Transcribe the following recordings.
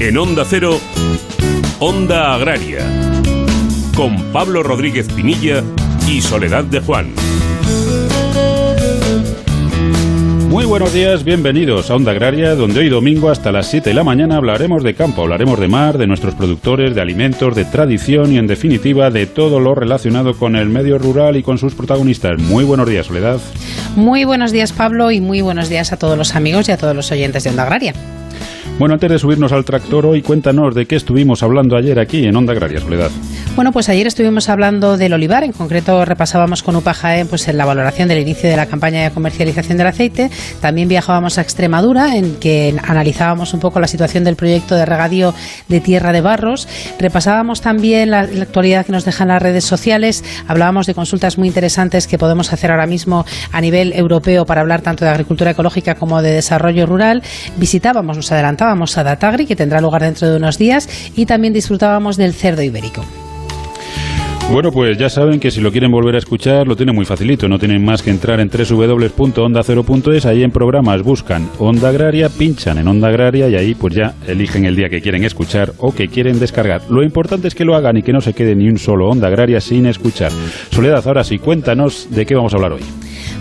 En Onda Cero, Onda Agraria, con Pablo Rodríguez Pinilla y Soledad de Juan. Muy buenos días, bienvenidos a Onda Agraria, donde hoy domingo hasta las 7 de la mañana hablaremos de campo, hablaremos de mar, de nuestros productores, de alimentos, de tradición y en definitiva de todo lo relacionado con el medio rural y con sus protagonistas. Muy buenos días, Soledad. Muy buenos días, Pablo, y muy buenos días a todos los amigos y a todos los oyentes de Onda Agraria. Bueno, antes de subirnos al tractor, hoy cuéntanos de qué estuvimos hablando ayer aquí en Onda Agraria, Soledad. Bueno, pues ayer estuvimos hablando del olivar, en concreto repasábamos con UPA pues, en la valoración del inicio de la campaña de comercialización del aceite. También viajábamos a Extremadura, en que analizábamos un poco la situación del proyecto de regadío de Tierra de Barros. Repasábamos también la, la actualidad que nos dejan las redes sociales. Hablábamos de consultas muy interesantes que podemos hacer ahora mismo a nivel europeo para hablar tanto de agricultura ecológica como de desarrollo rural. Visitábamos, nos adelantábamos a Datagri, que tendrá lugar dentro de unos días, y también disfrutábamos del cerdo ibérico. Bueno, pues ya saben que si lo quieren volver a escuchar lo tienen muy facilito, no tienen más que entrar en www.onda0.es, ahí en programas buscan Onda Agraria, pinchan en Onda Agraria y ahí pues ya eligen el día que quieren escuchar o que quieren descargar. Lo importante es que lo hagan y que no se quede ni un solo Onda Agraria sin escuchar. Soledad, ahora sí, cuéntanos de qué vamos a hablar hoy.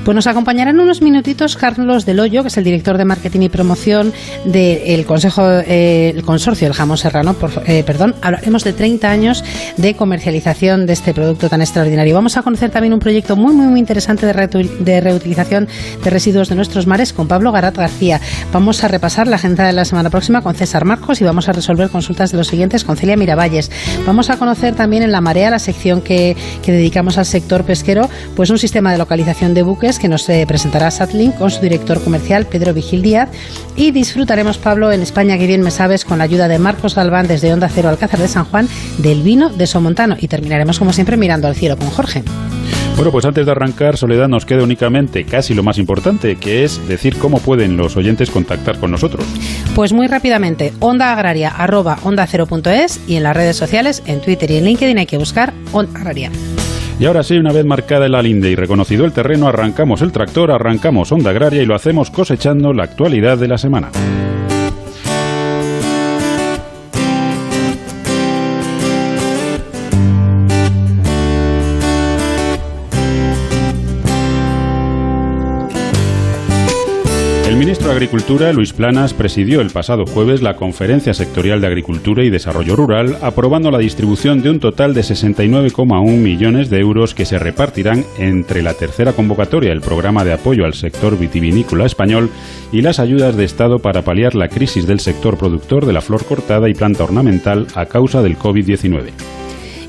Pues nos acompañarán unos minutitos Carlos Del que es el director de marketing y promoción del Consejo, eh, el Consorcio del Jamón Serrano. Eh, perdón, hablaremos de 30 años de comercialización de este producto tan extraordinario. Vamos a conocer también un proyecto muy, muy, muy interesante de, de reutilización de residuos de nuestros mares con Pablo Garat García. Vamos a repasar la agenda de la semana próxima con César Marcos y vamos a resolver consultas de los siguientes con Celia Miravalles. Vamos a conocer también en La Marea, la sección que, que dedicamos al sector pesquero, pues un sistema de localización de buques que nos eh, presentará Satlink con su director comercial Pedro Vigil Díaz y disfrutaremos, Pablo, en España, que bien me sabes, con la ayuda de Marcos Galván desde Onda Cero Alcázar de San Juan, del vino de Somontano. Y terminaremos, como siempre, mirando al cielo con Jorge. Bueno, pues antes de arrancar, Soledad, nos queda únicamente casi lo más importante, que es decir cómo pueden los oyentes contactar con nosotros. Pues muy rápidamente, onda agraria arroba onda y en las redes sociales, en Twitter y en LinkedIn hay que buscar Onda Agraria. Y ahora sí, una vez marcada la linde y reconocido el terreno, arrancamos el tractor, arrancamos Onda Agraria y lo hacemos cosechando la actualidad de la semana. Agricultura, Luis Planas, presidió el pasado jueves la Conferencia Sectorial de Agricultura y Desarrollo Rural, aprobando la distribución de un total de 69,1 millones de euros que se repartirán entre la tercera convocatoria, el programa de apoyo al sector vitivinícola español, y las ayudas de Estado para paliar la crisis del sector productor de la flor cortada y planta ornamental a causa del COVID-19.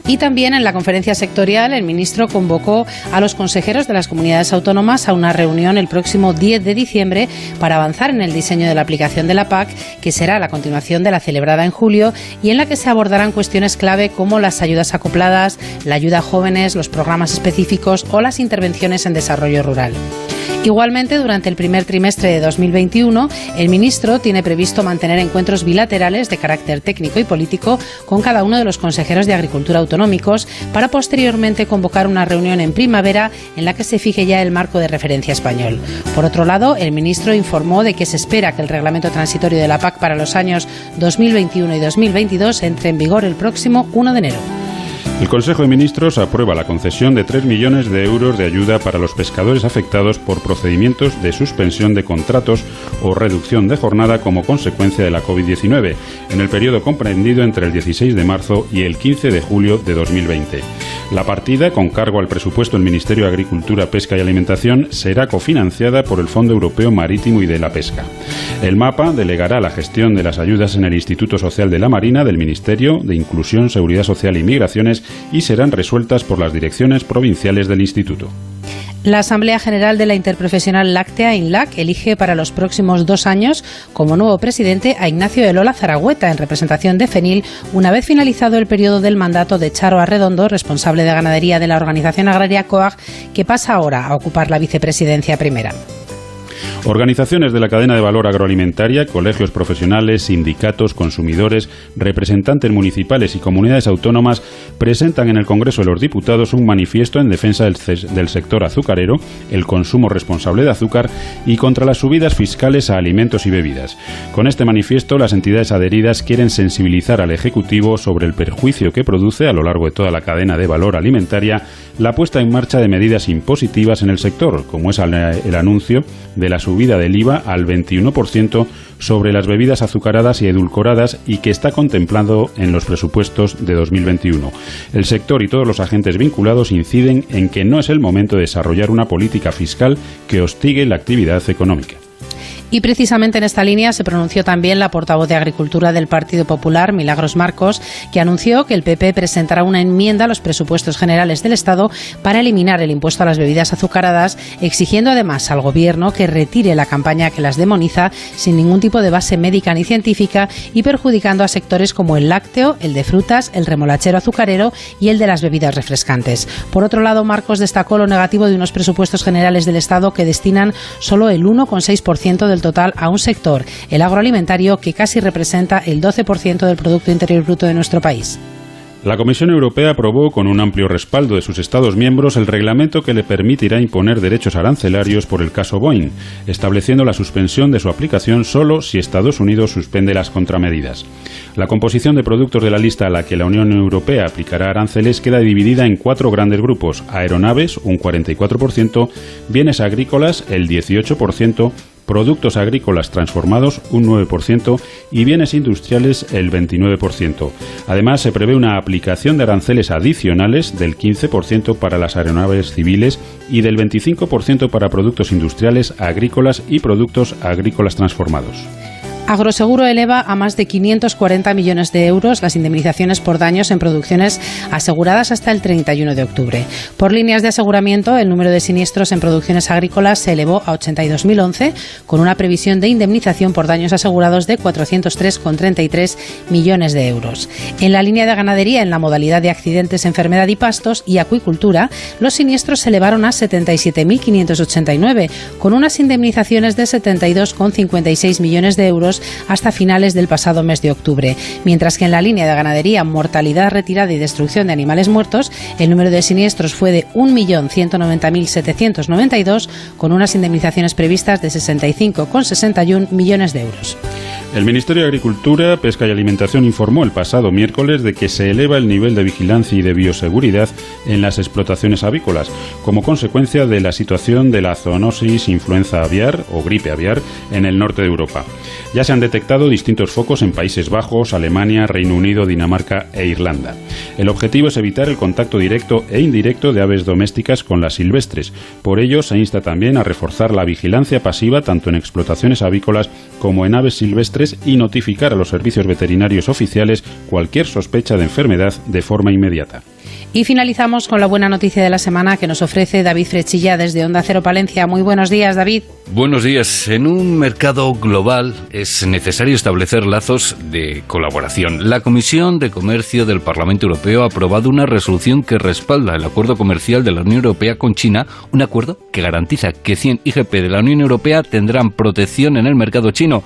Y también en la conferencia sectorial el ministro convocó a los consejeros de las comunidades autónomas a una reunión el próximo 10 de diciembre para avanzar en el diseño de la aplicación de la PAC, que será la continuación de la celebrada en julio y en la que se abordarán cuestiones clave como las ayudas acopladas, la ayuda a jóvenes, los programas específicos o las intervenciones en desarrollo rural. Igualmente, durante el primer trimestre de 2021, el ministro tiene previsto mantener encuentros bilaterales de carácter técnico y político con cada uno de los consejeros de Agricultura autonómicos para posteriormente convocar una reunión en primavera en la que se fije ya el marco de referencia español. Por otro lado, el ministro informó de que se espera que el reglamento transitorio de la PAC para los años 2021 y 2022 entre en vigor el próximo 1 de enero. El Consejo de Ministros aprueba la concesión de 3 millones de euros de ayuda para los pescadores afectados por procedimientos de suspensión de contratos o reducción de jornada como consecuencia de la COVID-19 en el periodo comprendido entre el 16 de marzo y el 15 de julio de 2020. La partida, con cargo al presupuesto del Ministerio de Agricultura, Pesca y Alimentación, será cofinanciada por el Fondo Europeo Marítimo y de la Pesca. El mapa delegará la gestión de las ayudas en el Instituto Social de la Marina del Ministerio de Inclusión, Seguridad Social y Migraciones y serán resueltas por las direcciones provinciales del Instituto. La Asamblea General de la Interprofesional Láctea, INLAC, elige para los próximos dos años como nuevo presidente a Ignacio de Lola Zaragüeta, en representación de FENIL, una vez finalizado el periodo del mandato de Charo Arredondo, responsable de ganadería de la Organización Agraria COAG, que pasa ahora a ocupar la vicepresidencia primera. Organizaciones de la cadena de valor agroalimentaria, colegios profesionales, sindicatos, consumidores, representantes municipales y comunidades autónomas presentan en el Congreso de los Diputados un manifiesto en defensa del, sector azucarero, el consumo responsable de azúcar y contra las subidas fiscales a alimentos y bebidas. Con este manifiesto, las entidades adheridas quieren sensibilizar al Ejecutivo sobre el perjuicio que produce a lo largo de toda la cadena de valor alimentaria la puesta en marcha de medidas impositivas en el sector, como es el anuncio de la subida del IVA al 21% sobre las bebidas azucaradas y edulcoradas y que está contemplado en los presupuestos de 2021. El sector y todos los agentes vinculados inciden en que no es el momento de desarrollar una política fiscal que hostigue la actividad económica. Y precisamente en esta línea se pronunció también la portavoz de Agricultura del Partido Popular, Milagros Marcos, que anunció que el PP presentará una enmienda a los presupuestos generales del Estado para eliminar el impuesto a las bebidas azucaradas, exigiendo además al Gobierno que retire la campaña que las demoniza sin ningún tipo de base médica ni científica y perjudicando a sectores como el lácteo, el de frutas, el remolachero azucarero y el de las bebidas refrescantes. Por otro lado, Marcos destacó lo negativo de unos presupuestos generales del Estado que destinan solo el 1,6% del total a un sector, el agroalimentario, que casi representa el 12% del Producto Interior Bruto de nuestro país. La Comisión Europea aprobó con un amplio respaldo de sus Estados miembros el reglamento que le permitirá imponer derechos arancelarios por el caso Boeing, estableciendo la suspensión de su aplicación solo si Estados Unidos suspende las contramedidas. La composición de productos de la lista a la que la Unión Europea aplicará aranceles queda dividida en cuatro grandes grupos: aeronaves, un 44%, bienes agrícolas, el 18%, productos agrícolas transformados un 9% y bienes industriales el 29%. Además, se prevé una aplicación de aranceles adicionales del 15% para las aeronaves civiles y del 25% para productos industriales, agrícolas y productos agrícolas transformados. Agroseguro eleva a más de 540 millones de euros las indemnizaciones por daños en producciones aseguradas hasta el 31 de octubre. Por líneas de aseguramiento, el número de siniestros en producciones agrícolas se elevó a 82.011, con una previsión de indemnización por daños asegurados de 403,33 millones de euros. En la línea de ganadería, en la modalidad de accidentes, enfermedad y pastos y acuicultura, los siniestros se elevaron a 77.589, con unas indemnizaciones de 72,56 millones de euros hasta finales del pasado mes de octubre, mientras que en la línea de ganadería, mortalidad, retirada y destrucción de animales muertos, el número de siniestros fue de 1.190.792, con unas indemnizaciones previstas de 65,61 millones de euros. El Ministerio de Agricultura, Pesca y Alimentación informó el pasado miércoles de que se eleva el nivel de vigilancia y de bioseguridad en las explotaciones avícolas, como consecuencia de la situación de la zoonosis influenza aviar o gripe aviar en el norte de Europa. Ya se han detectado distintos focos en Países Bajos, Alemania, Reino Unido, Dinamarca e Irlanda. El objetivo es evitar el contacto directo e indirecto de aves domésticas con las silvestres. Por ello, se insta también a reforzar la vigilancia pasiva tanto en explotaciones avícolas como en aves silvestres y notificar a los servicios veterinarios oficiales cualquier sospecha de enfermedad de forma inmediata. Y finalizamos con la buena noticia de la semana que nos ofrece David Frechilla desde Onda Cero Palencia. Muy buenos días, David. Buenos días. En un mercado global es necesario establecer lazos de colaboración. La Comisión de Comercio del Parlamento Europeo ha aprobado una resolución que respalda el acuerdo comercial de la Unión Europea con China, un acuerdo que garantiza que 100 IGP de la Unión Europea tendrán protección en el mercado chino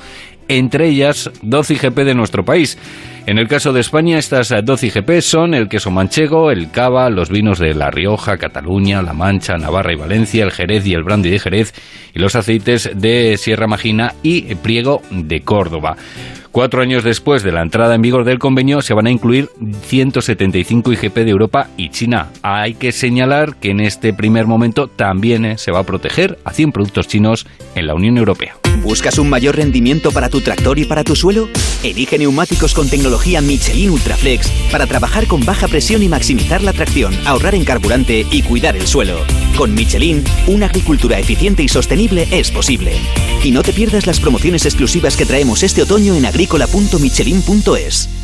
entre ellas 12 IGP de nuestro país. En el caso de España, estas 12 IGP son el queso manchego, el cava, los vinos de La Rioja, Cataluña, La Mancha, Navarra y Valencia, el Jerez y el brandy de Jerez, y los aceites de Sierra Magina y Priego de Córdoba. Cuatro años después de la entrada en vigor del convenio se van a incluir 175 IGP de Europa y China. Hay que señalar que en este primer momento también eh, se va a proteger a 100 productos chinos en la Unión Europea. ¿Buscas un mayor rendimiento para tu tractor y para tu suelo? Elige neumáticos con tecnología Michelin Ultraflex para trabajar con baja presión y maximizar la tracción, ahorrar en carburante y cuidar el suelo. Con Michelin, una agricultura eficiente y sostenible es posible. Y no te pierdas las promociones exclusivas que traemos este otoño en agrícola.michelin.es.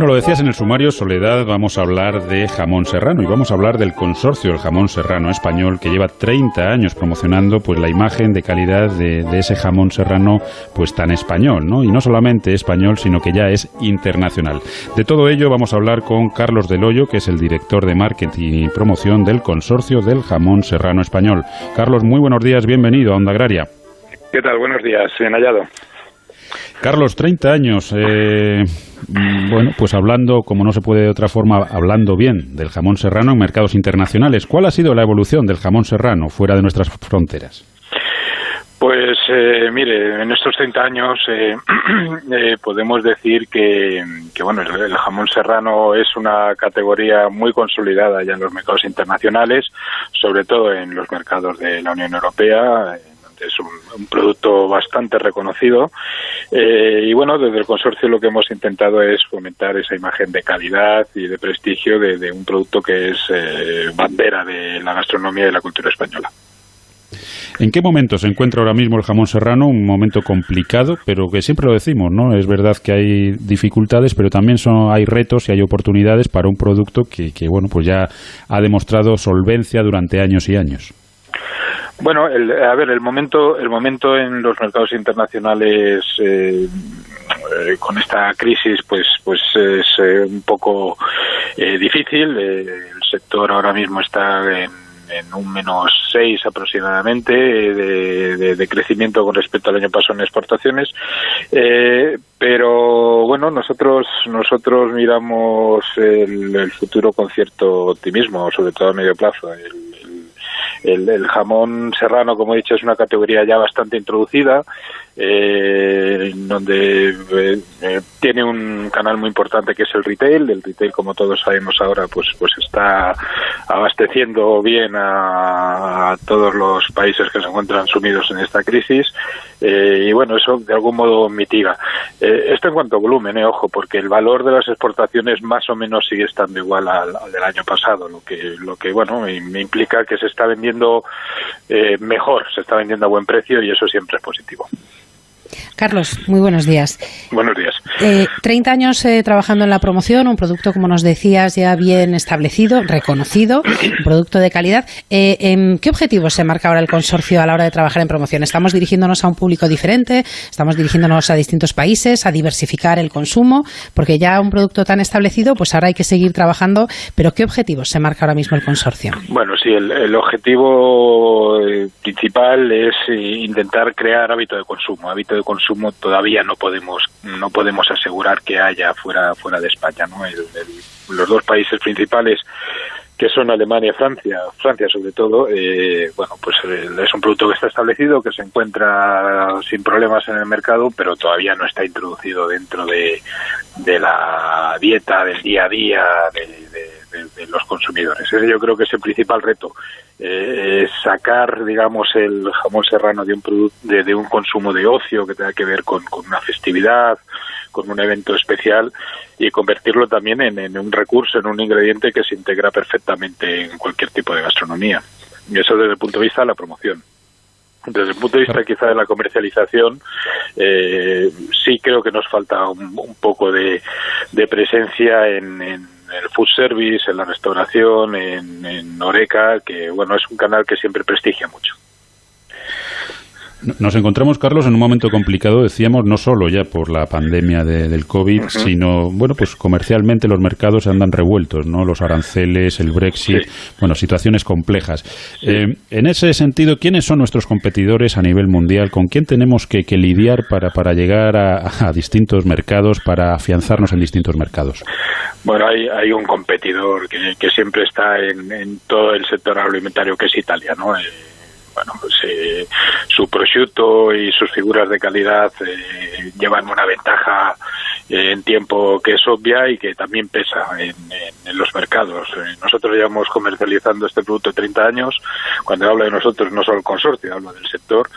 Lo decías en el sumario, Soledad, vamos a hablar de jamón serrano y vamos a hablar del consorcio del jamón serrano español que lleva 30 años promocionando pues la imagen de calidad de, de, ese jamón serrano pues tan español, ¿no? Y no solamente español, sino que ya es internacional. De todo ello vamos a hablar con Carlos Del Hoyo, que es el director de marketing y promoción del consorcio del jamón serrano español. Carlos, muy buenos días, bienvenido a Onda Agraria. ¿Qué tal? Buenos días, bien hallado. Carlos, 30 años. Eh, bueno, pues hablando, como no se puede de otra forma, hablando bien del jamón serrano en mercados internacionales. ¿Cuál ha sido la evolución del jamón serrano fuera de nuestras fronteras? Pues eh, mire, en estos 30 años eh, eh, podemos decir que, bueno, el, jamón serrano es una categoría muy consolidada ya en los mercados internacionales, sobre todo en los mercados de la Unión Europea es un, producto bastante reconocido eh, y bueno desde el consorcio lo que hemos intentado es fomentar esa imagen de calidad y de prestigio de, un producto que es eh, bandera de la gastronomía y la cultura española. ¿En qué momento se encuentra ahora mismo el jamón serrano? Un momento complicado, pero que siempre lo decimos, ¿no? Es verdad que hay dificultades, pero también son, hay retos y hay oportunidades para un producto que, que bueno, pues ya ha demostrado solvencia durante años y años. Bueno, el, a ver, el momento, el momento en los mercados internacionales eh, eh, con esta crisis, pues, pues es eh, un poco eh, difícil. el sector ahora mismo está en, un menos 6 aproximadamente de, de, de, crecimiento con respecto al año pasado en exportaciones. Eh, pero bueno, nosotros nosotros miramos el, el, futuro con cierto optimismo, sobre todo a medio plazo. El, el, jamón serrano, como he dicho, es una categoría ya bastante introducida, eh, donde eh, eh, tiene un canal muy importante que es el retail. El retail, como todos sabemos ahora, pues pues está abasteciendo bien a, todos los países que se encuentran sumidos en esta crisis. Eh, y bueno, eso de algún modo mitiga. Esto en cuanto a volumen, ojo, porque el valor de las exportaciones más o menos sigue estando igual al, al del año pasado, lo que, lo que bueno, me implica que se está vendiendo eh, mejor, se está vendiendo a buen precio y eso siempre es positivo. Carlos, muy buenos días. Buenos días. Eh, 30 años eh, trabajando en la promoción, un producto, como nos decías, ya bien establecido, reconocido, un producto de calidad. Eh, ¿en ¿Qué objetivos se marca ahora el consorcio a la hora de trabajar en promoción? ¿Estamos dirigiéndonos a un público diferente? ¿Estamos dirigiéndonos a distintos países, a diversificar el consumo? Porque ya un producto tan establecido, pues ahora hay que seguir trabajando. Pero ¿qué objetivos se marca ahora mismo el consorcio? Bueno, sí, el, el objetivo eh, principal es intentar crear hábito de consumo, hábito de consumo todavía no podemos no podemos asegurar que haya fuera fuera de España no el, los dos países principales que son Alemania y Francia, Francia sobre todo, eh, bueno, pues eh, es un producto que está establecido, que se encuentra sin problemas en el mercado, pero todavía no está introducido dentro de, la dieta del día a día de, de los consumidores. Ese yo creo que es el principal reto, eh, sacar, digamos, el jamón serrano de un, de, de, un consumo de ocio que tenga que ver con, con una festividad, con un evento especial y convertirlo también en, en, un recurso, en un ingrediente que se integra perfectamente en cualquier tipo de gastronomía. Y eso desde el punto de vista de la promoción. Desde el punto de vista quizá de la comercialización, eh, sí creo que nos falta un, un poco de, de presencia en, en el food service, en la restauración, en, en Oreca, que bueno, es un canal que siempre prestigia mucho. Nos encontramos, Carlos, en un momento complicado, decíamos, no solo ya por la pandemia de, del COVID, uh -huh. sino, bueno, pues comercialmente los mercados andan revueltos, ¿no? Los aranceles, el Brexit, sí. bueno, situaciones complejas. Sí. Eh, en ese sentido, ¿quiénes son nuestros competidores a nivel mundial? ¿Con quién tenemos que, que lidiar para, para llegar a, a, distintos mercados, para afianzarnos en distintos mercados? Bueno, hay, hay un competidor que, que siempre está en, en, todo el sector agroalimentario, que es Italia, ¿no? Eh, bueno, pues eh, su prosciutto y sus figuras de calidad eh, llevan una ventaja eh, en tiempo que es obvia y que también pesa en, los mercados. Eh, nosotros llevamos comercializando este producto 30 años. Cuando hablo de nosotros, no solo el consorcio, hablo del sector.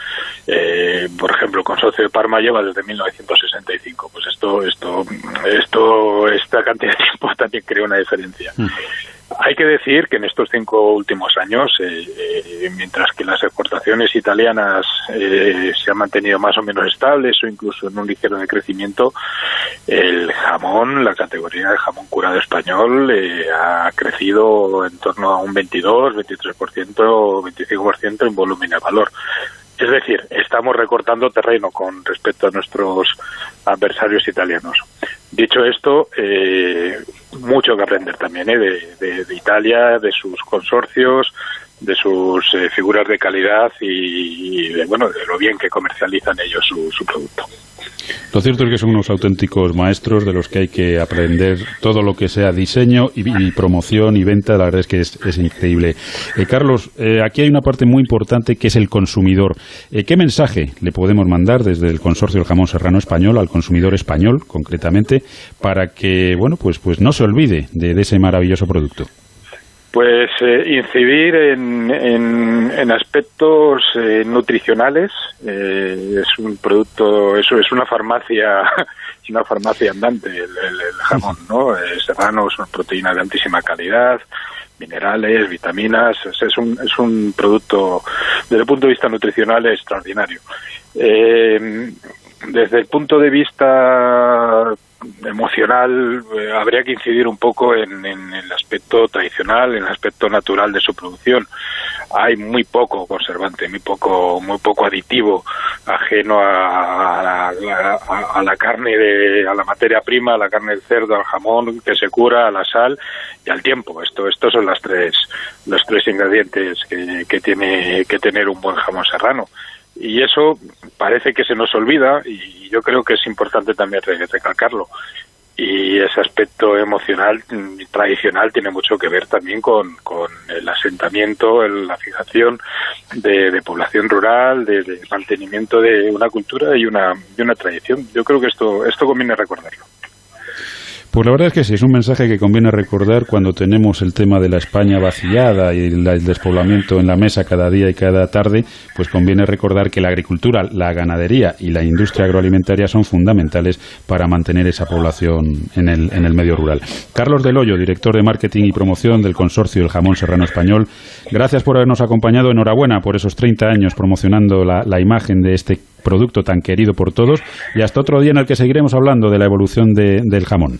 Eh, por ejemplo, el consorcio de Parma lleva desde 1965. Pues esto, esto, esto, esta cantidad de tiempo también crea una diferencia. Mm. Hay que decir que en estos cinco últimos años, eh, eh, mientras que las exportaciones italianas eh, se han mantenido más o menos estables o incluso en un ligero decrecimiento, el jamón, la categoría de jamón curado español, ha crecido en torno a un 22, 23%, 25% en volumen y valor. Es decir, estamos recortando terreno con respecto a nuestros adversarios italianos. Dicho esto, eh, mucho que aprender también ¿eh? de, Italia, de sus consorcios, de sus eh, figuras de calidad y, de, bueno, de lo bien que comercializan ellos su producto. Lo cierto es que son unos auténticos maestros de los que hay que aprender todo lo que sea diseño y, promoción y venta. La verdad es que es, increíble. Eh, Carlos, eh, aquí hay una parte muy importante que es el consumidor. Eh, ¿Qué mensaje le podemos mandar desde el consorcio del jamón serrano español al consumidor español, concretamente, para que bueno, pues, pues no se olvide de ese maravilloso producto? Pues eh, incidir en, en, aspectos eh, nutricionales. Eh, es un producto, eso es una farmacia, es una farmacia andante el, jamón, ¿no? serrano es una proteína de altísima calidad, minerales, vitaminas. Es, un, es un producto, desde el punto de vista nutricional, extraordinario. Desde el punto de vista emocional eh, habría que incidir un poco en, el aspecto tradicional, en el aspecto natural de su producción. Hay muy poco conservante, muy poco, muy poco aditivo ajeno a, la carne de, a la materia prima, a la carne del cerdo, al jamón que se cura, a la sal y al tiempo. Esto, estos son las tres, los tres ingredientes que, que tiene que tener un buen jamón serrano y eso parece que se nos olvida y yo creo que es importante también recalcarlo y ese aspecto emocional mm, tradicional tiene mucho que ver también con, el asentamiento, la fijación de, población rural, de, de, mantenimiento de una cultura y una, y una tradición. Yo creo que esto, esto conviene recordarlo. Pues la verdad es que sí, es un mensaje que conviene recordar cuando tenemos el tema de la España vaciada y el despoblamiento en la mesa cada día y cada tarde, pues conviene recordar que la agricultura, la ganadería y la industria agroalimentaria son fundamentales para mantener esa población en el, medio rural. Carlos Del Hoyo, director de marketing y promoción del consorcio del jamón serrano español, gracias por habernos acompañado. Enhorabuena por esos 30 años promocionando la imagen de este producto tan querido por todos y hasta otro día en el que seguiremos hablando de la evolución del jamón.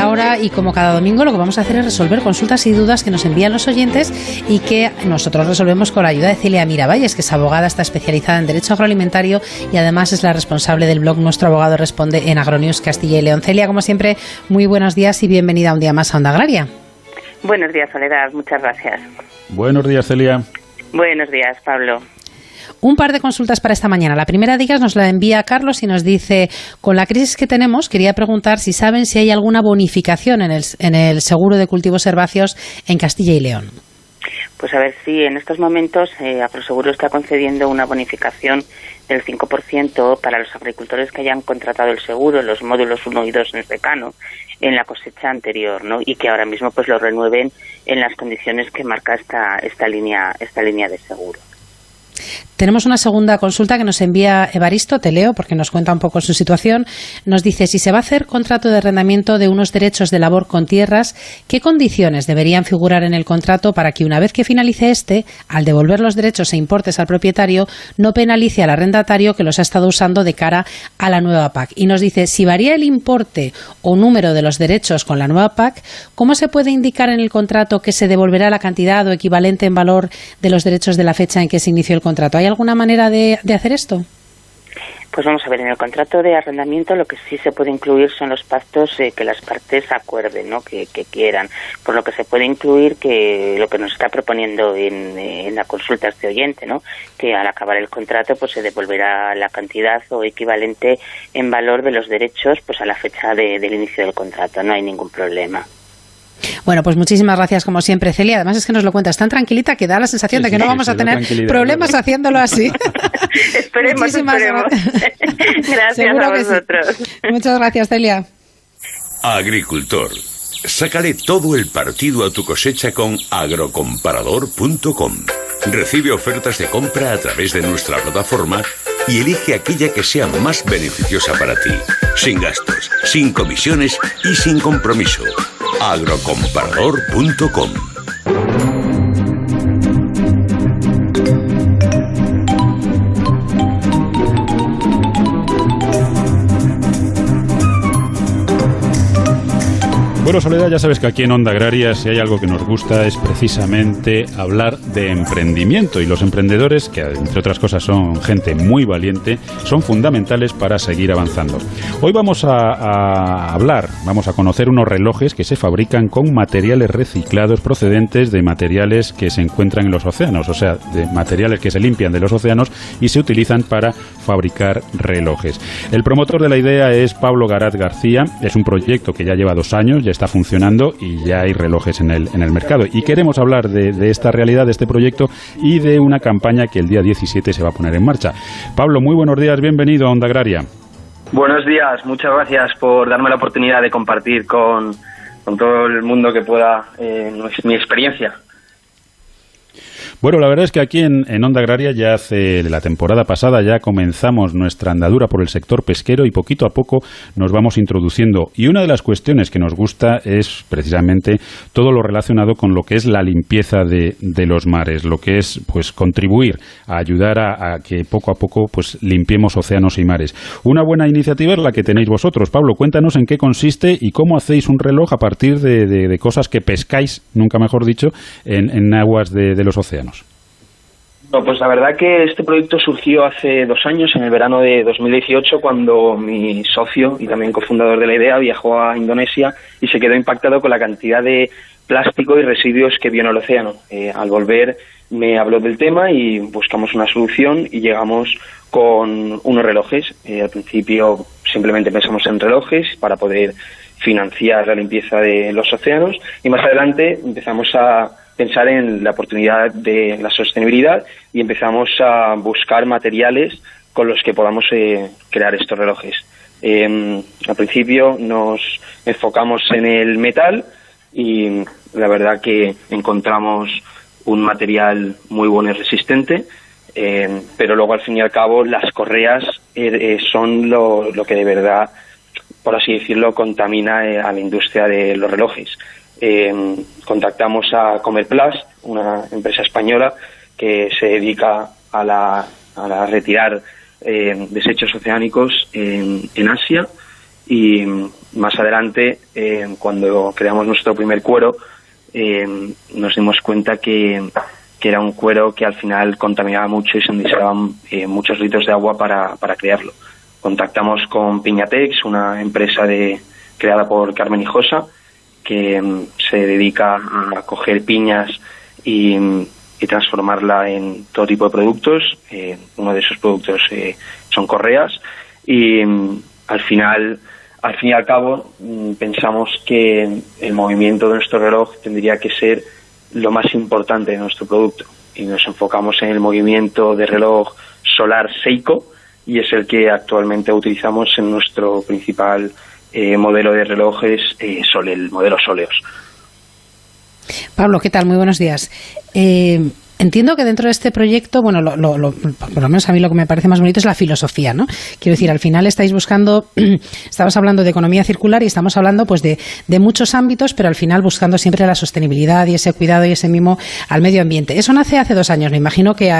Ahora, y como cada domingo, lo que vamos a hacer es resolver consultas y dudas que nos envían los oyentes y que nosotros resolvemos con la ayuda de Celia Miravalles, que es abogada, está especializada en Derecho Agroalimentario y además es la responsable del blog Nuestro Abogado Responde en Agronews Castilla y León. Celia, como siempre, muy buenos días y bienvenida un día más a Onda Agraria. Buenos días, Soledad. Muchas gracias. Buenos días, Celia. Buenos días, Pablo. Un par de consultas para esta mañana. La primera de ellas nos la envía Carlos y nos dice, con la crisis que tenemos, quería preguntar si saben si hay alguna bonificación en el, en el seguro de cultivos herbáceos en Castilla y León. Pues a ver si en estos momentos eh, Aproseguro está concediendo una bonificación del 5% para los agricultores que hayan contratado el seguro los módulos 1 y 2 en secano en la cosecha anterior, ¿no? Y que ahora mismo pues lo renueven en las condiciones que marca esta esta línea esta línea de seguro. Tenemos una segunda consulta que nos envía Evaristo, te leo porque nos cuenta un poco su situación. Nos dice si se va a hacer contrato de arrendamiento de unos derechos de labor con tierras, ¿qué condiciones deberían figurar en el contrato para que una vez que finalice este, al devolver los derechos e importes al propietario, no penalice al arrendatario que los ha estado usando de cara a la nueva PAC? Y nos dice si varía el importe o número de los derechos con la nueva PAC, ¿cómo se puede indicar en el contrato que se devolverá la cantidad o equivalente en valor de los derechos de la fecha en que se inició el contrato? ¿Hay alguna manera de, hacer esto? Pues vamos a ver, en el contrato de arrendamiento lo que sí se puede incluir son los pactos eh, que las partes acuerden, ¿no? Que, quieran. Por lo que se puede incluir que lo que nos está proponiendo en, en la consulta este oyente, ¿no? Que al acabar el contrato pues se devolverá la cantidad o equivalente en valor de los derechos pues a la fecha del inicio del contrato. No hay ningún problema. Bueno, pues muchísimas gracias como siempre, Celia. Además es que nos lo cuentas tan tranquilita que da la sensación de que no vamos a tener problemas haciéndolo así. esperemos, muchísimas gracias a vosotros. Muchas gracias, Celia. Agricultor. Sácale todo el partido a tu cosecha con agrocomparador.com. Recibe ofertas de compra a través de nuestra plataforma y elige aquella que sea más beneficiosa para ti, sin gastos, sin comisiones y sin compromiso. agrocomparador.com Bueno, Soledad, ya sabes que aquí en Onda Agraria, si hay algo que nos gusta, es precisamente hablar de emprendimiento. Y los emprendedores, que entre otras cosas son gente muy valiente, son fundamentales para seguir avanzando. Hoy vamos a, hablar, vamos a conocer unos relojes que se fabrican con materiales reciclados procedentes de materiales que se encuentran en los océanos, o sea, de materiales que se limpian de los océanos y se utilizan para fabricar relojes. El promotor de la idea es Pablo Garat García, es un proyecto que ya lleva dos años, ya está funcionando y ya hay relojes en el, en el mercado. Y queremos hablar de, de esta realidad, de este proyecto y de una campaña que el día 17 se va a poner en marcha. Pablo, muy buenos días, bienvenido a Onda Agraria. Buenos días, muchas gracias por darme la oportunidad de compartir con, con todo el mundo que pueda eh, mi experiencia. Bueno, la verdad es que aquí en, Onda Agraria ya hace la temporada pasada ya comenzamos nuestra andadura por el sector pesquero y poquito a poco nos vamos introduciendo. Y una de las cuestiones que nos gusta es precisamente todo lo relacionado con lo que es la limpieza de, los mares, lo que es pues contribuir a ayudar a, que poco a poco pues limpiemos océanos y mares. Una buena iniciativa es la que tenéis vosotros. Pablo, cuéntanos en qué consiste y cómo hacéis un reloj a partir de, cosas que pescáis, nunca mejor dicho, en, aguas de los océanos. No, pues la verdad que este proyecto surgió hace dos años, en el verano de 2018, cuando mi socio y también cofundador de la idea viajó a Indonesia y se quedó impactado con la cantidad de plástico y residuos que vio en el océano. Eh, al volver me habló del tema y buscamos una solución y llegamos con unos relojes. Eh, al principio simplemente pensamos en relojes para poder financiar la limpieza de los océanos y más adelante empezamos a pensar en la oportunidad de la sostenibilidad y empezamos a buscar materiales con los que podamos eh, crear estos relojes. Em, al principio nos enfocamos en el metal y la verdad que encontramos un material muy bueno y resistente, em, pero luego al fin y al cabo las correas eh, eh, son lo, lo, que de verdad, por así decirlo, contamina a la industria de los relojes. Eh, contactamos a Comerplus, una empresa española que se dedica a, la, a retirar eh, desechos oceánicos en, Asia y más adelante, eh, cuando creamos nuestro primer cuero, nos dimos cuenta que, era un cuero que al final contaminaba mucho y se necesitaban muchos litros de agua para, para crearlo. Contactamos con Piñatex, una empresa de, creada por Carmen Hijosa, que mm, se dedica a coger piñas y, transformarla en todo tipo de productos. Eh, uno de esos productos eh, son correas y mm, al final, al fin y al cabo, mm, pensamos que el movimiento de nuestro reloj tendría que ser lo más importante de nuestro producto y nos enfocamos en el movimiento de reloj solar Seiko y es el que actualmente utilizamos en nuestro principal eh, modelo de relojes eh, el modelo Soleos. Pablo, ¿qué tal? Muy buenos días. Eh, entiendo que dentro de este proyecto, bueno, lo, por lo menos a mí lo que me parece más bonito es la filosofía, ¿no? Quiero decir, al final estáis buscando, estamos hablando de economía circular y estamos hablando pues de, de, muchos ámbitos, pero al final buscando siempre la sostenibilidad y ese cuidado y ese mimo al medio ambiente. Eso nace hace dos años, me imagino que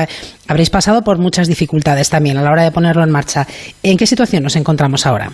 habréis pasado por muchas dificultades también a la hora de ponerlo en marcha. ¿En qué situación nos encontramos ahora?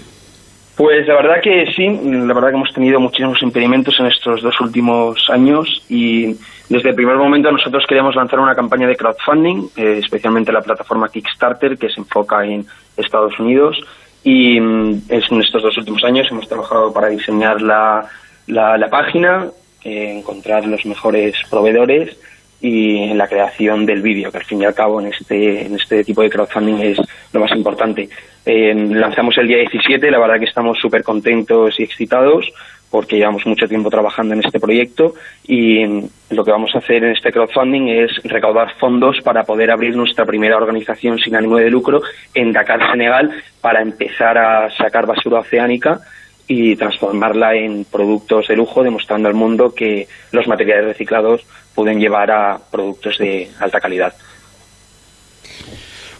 Pues la verdad que sí, la verdad que hemos tenido muchísimos impedimentos en estos dos últimos años y desde el primer momento nosotros queríamos lanzar una campaña de crowdfunding, eh, especialmente la plataforma Kickstarter que se enfoca en Estados Unidos. Y mm, en estos dos últimos años hemos trabajado para diseñar la, la, página, eh, encontrar los mejores proveedores y en la creación del vídeo, que al fin y al cabo en este, en este tipo de crowdfunding es lo más importante. Eh, lanzamos el día 17, la verdad que estamos súper contentos y excitados porque llevamos mucho tiempo trabajando en este proyecto y lo que vamos a hacer en este crowdfunding es recaudar fondos para poder abrir nuestra primera organización sin ánimo de lucro en Dakar, Senegal, para empezar a sacar basura oceánica y transformarla en productos de lujo, demostrando al mundo que los materiales reciclados pueden llevar a productos de alta calidad.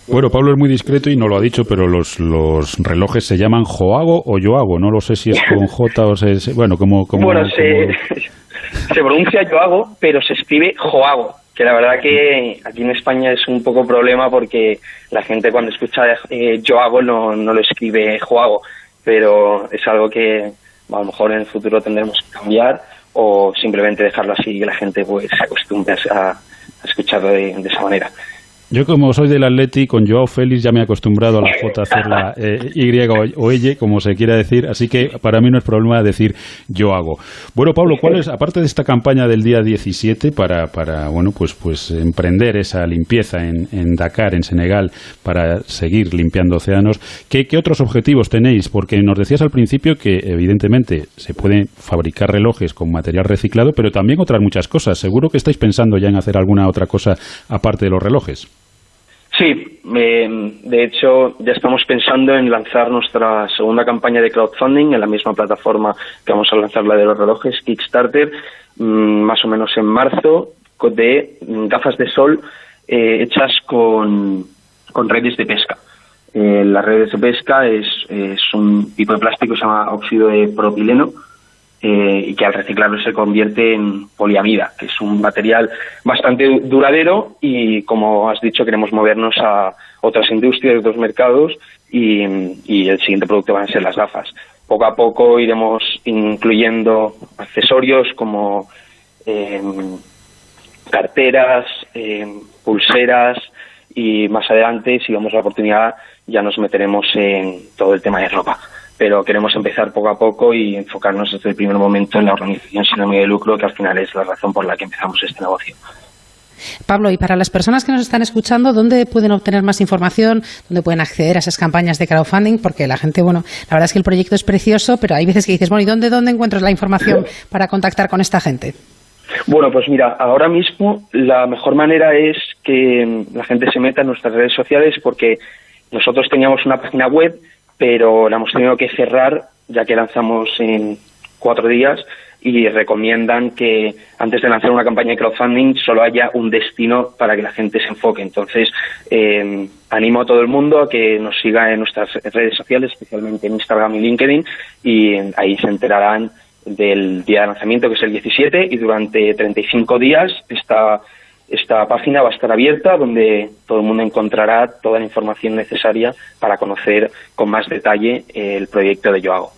Bueno, Pablo es muy discreto y no lo ha dicho, pero los, los relojes se llaman Joago o Yoago. No lo sé si es con J o se, bueno, como, como bueno, se, se pronuncia Yoago, pero se escribe Joago que la verdad que aquí en España es un poco problema porque la gente cuando escucha eh, yo hago no, no lo escribe Joago pero es algo que a lo mejor en el futuro tendremos que cambiar o simplemente dejarlo así y la gente pues se acostumbre a, escucharlo de esa manera. Yo como soy del Atleti, con Joao Félix ya me he acostumbrado a la J hacer la eh, Y o Y, como se quiera decir, así que para mí no es problema decir yo hago. Bueno, Pablo, ¿cuál es, aparte de esta campaña del día 17 para, para bueno, pues, pues emprender esa limpieza en, en Dakar, en Senegal, para seguir limpiando océanos, ¿qué, ¿qué otros objetivos tenéis? Porque nos decías al principio que evidentemente se pueden fabricar relojes con material reciclado, pero también otras muchas cosas. Seguro que estáis pensando ya en hacer alguna otra cosa aparte de los relojes. Sí, de hecho ya estamos pensando en lanzar nuestra segunda campaña de crowdfunding en la misma plataforma que vamos a lanzar la de los relojes, Kickstarter, mm, más o menos en marzo, de gafas de sol eh, hechas con, redes de pesca. Eh, las redes de pesca es, es un tipo de plástico que se llama óxido de propileno, eh, y que al reciclarlo se convierte en poliamida, que es un material bastante duradero y, como has dicho, queremos movernos a otras industrias, otros mercados y, el siguiente producto van a ser las gafas. Poco a poco iremos incluyendo accesorios como em, carteras, em, pulseras y más adelante, si vemos la oportunidad, ya nos meteremos en todo el tema de ropa pero queremos empezar poco a poco y enfocarnos desde el primer momento en la organización sin ánimo de lucro, que al final es la razón por la que empezamos este negocio. Pablo, y para las personas que nos están escuchando, ¿dónde pueden obtener más información? ¿Dónde pueden acceder a esas campañas de crowdfunding? Porque la gente, bueno, la verdad es que el proyecto es precioso, pero hay veces que dices, bueno, ¿y dónde, dónde encuentras la información para contactar con esta gente? Bueno, pues mira, ahora mismo la mejor manera es que la gente se meta en nuestras redes sociales porque nosotros teníamos una página web pero la hemos tenido que cerrar ya que lanzamos en cuatro días y recomiendan que antes de lanzar una campaña de crowdfunding solo haya un destino para que la gente se enfoque. Entonces, eh, animo a todo el mundo a que nos siga en nuestras redes sociales, especialmente en Instagram y LinkedIn, y ahí se enterarán del día de lanzamiento, que es el 17, y durante 35 días está esta página va a estar abierta donde todo el mundo encontrará toda la información necesaria para conocer con más detalle el proyecto de Yo Hago.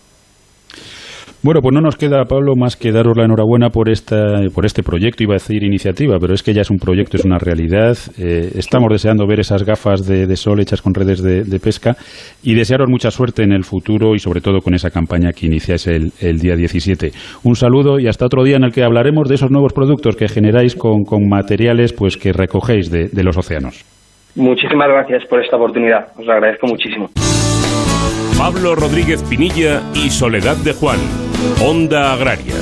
Bueno, pues no nos queda, Pablo, más que daros la enhorabuena por, esta, por este proyecto, iba a decir iniciativa, pero es que ya es un proyecto, es una realidad. Eh, estamos deseando ver esas gafas de, sol hechas con redes de, pesca y desearos mucha suerte en el futuro y sobre todo con esa campaña que iniciáis el, día 17. Un saludo y hasta otro día en el que hablaremos de esos nuevos productos que generáis con, con materiales pues que recogéis de, los océanos. Muchísimas gracias por esta oportunidad, os agradezco muchísimo. Pablo Rodríguez Pinilla y Soledad de Juan, Onda Agraria.